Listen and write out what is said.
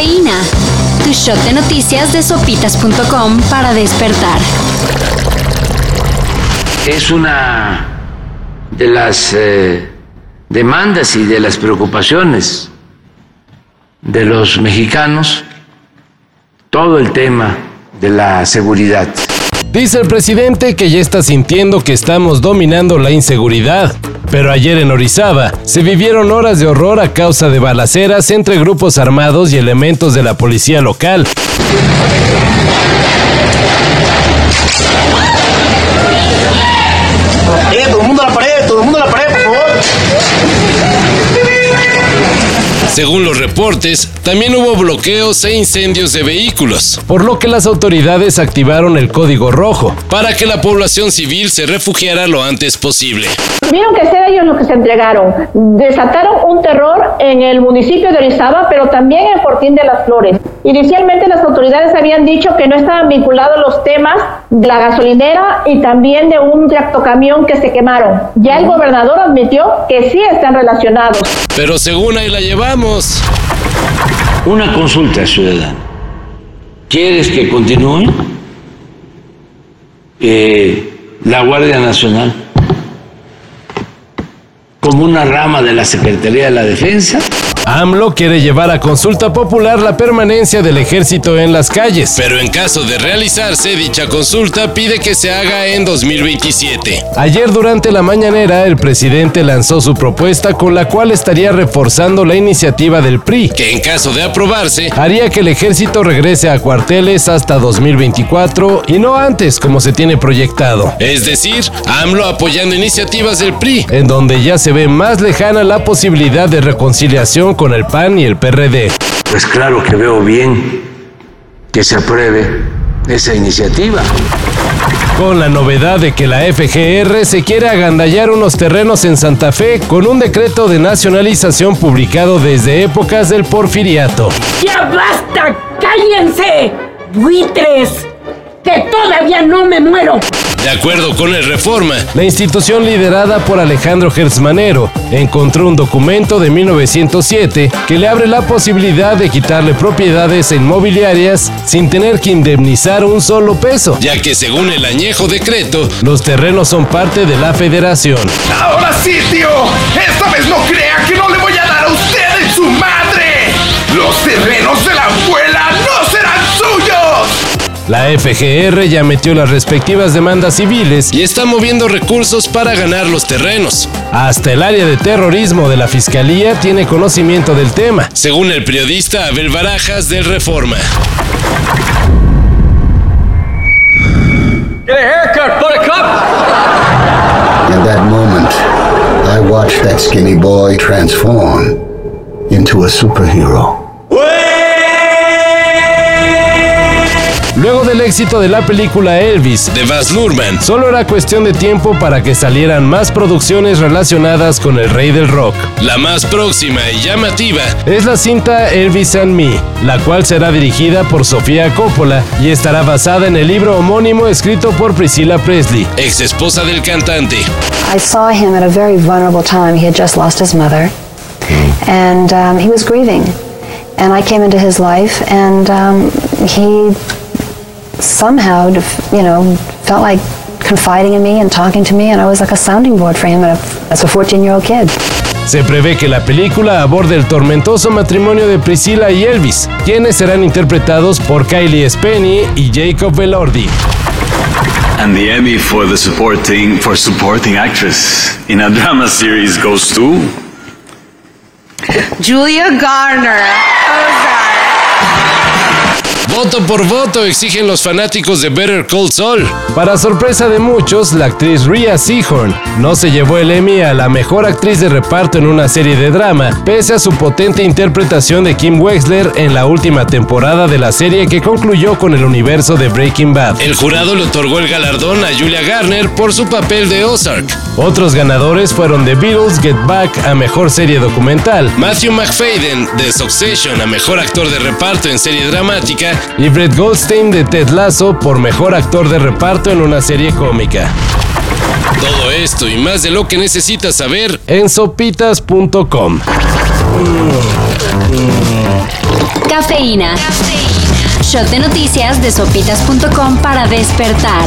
Cafeína. Tu shot de noticias de sopitas.com para despertar. Es una de las eh, demandas y de las preocupaciones de los mexicanos todo el tema de la seguridad. Dice el presidente que ya está sintiendo que estamos dominando la inseguridad. Pero ayer en Orizaba se vivieron horas de horror a causa de balaceras entre grupos armados y elementos de la policía local. Según los reportes, también hubo bloqueos e incendios de vehículos, por lo que las autoridades activaron el código rojo para que la población civil se refugiara lo antes posible. Tuvieron que ser ellos los que se entregaron. Desataron un terror en el municipio de Orizaba, pero también en Fortín de las Flores. Inicialmente las autoridades habían dicho que no estaban vinculados los temas de la gasolinera y también de un tractocamión que se quemaron. Ya el gobernador admitió que sí están relacionados. Pero según ahí la llevamos. Una consulta ciudadana. ¿Quieres que continúe eh, la Guardia Nacional como una rama de la Secretaría de la Defensa? AMLO quiere llevar a consulta popular la permanencia del ejército en las calles, pero en caso de realizarse dicha consulta pide que se haga en 2027. Ayer durante la mañanera el presidente lanzó su propuesta con la cual estaría reforzando la iniciativa del PRI, que en caso de aprobarse haría que el ejército regrese a cuarteles hasta 2024 y no antes como se tiene proyectado. Es decir, AMLO apoyando iniciativas del PRI, en donde ya se ve más lejana la posibilidad de reconciliación con el PAN y el PRD. Pues claro que veo bien que se apruebe esa iniciativa. Con la novedad de que la FGR se quiere agandallar unos terrenos en Santa Fe con un decreto de nacionalización publicado desde épocas del porfiriato. ¡Ya basta! ¡Cállense! ¡Buitres! ¡Que todavía no me muero! De acuerdo con el Reforma, la institución liderada por Alejandro Gersmanero encontró un documento de 1907 que le abre la posibilidad de quitarle propiedades inmobiliarias sin tener que indemnizar un solo peso, ya que según el añejo decreto, los terrenos son parte de la federación. Ahora sí, tío. Esta vez no crea que La FGR ya metió las respectivas demandas civiles y está moviendo recursos para ganar los terrenos. Hasta el área de terrorismo de la Fiscalía tiene conocimiento del tema, según el periodista Abel Barajas del Reforma. In that moment, I watched that skinny boy transform into a superhero. Luego del éxito de la película Elvis de Baz Luhrmann, solo era cuestión de tiempo para que salieran más producciones relacionadas con el rey del rock. La más próxima y llamativa es la cinta Elvis and Me, la cual será dirigida por Sofía Coppola y estará basada en el libro homónimo escrito por Priscilla Presley, ex esposa del cantante. I saw him at a very vulnerable time. He had just lost his mother, and um, he was grieving. And I came into his life, and um, he somehow, you know, felt like confiding in me and talking to me, and I was like a sounding board for him as a 14-year-old kid. Se prevé que la película aborde el tormentoso matrimonio de Priscilla y Elvis, quienes serán interpretados por Kylie Spenny y Jacob Elordi. And the Emmy for the supporting for supporting actress in a drama series goes to Julia Garner. Voto por voto exigen los fanáticos de Better Call Saul. Para sorpresa de muchos, la actriz Rhea Seahorn no se llevó el Emmy a la mejor actriz de reparto en una serie de drama, pese a su potente interpretación de Kim Wexler en la última temporada de la serie que concluyó con el universo de Breaking Bad. El jurado le otorgó el galardón a Julia Garner por su papel de Ozark. Otros ganadores fueron The Beatles Get Back a mejor serie documental, Matthew McFadden de Succession a mejor actor de reparto en serie dramática y Brett Goldstein de Ted Lasso por mejor actor de reparto en una serie cómica. Todo esto y más de lo que necesitas saber en sopitas.com. Cafeína. Shot de noticias de sopitas.com para despertar.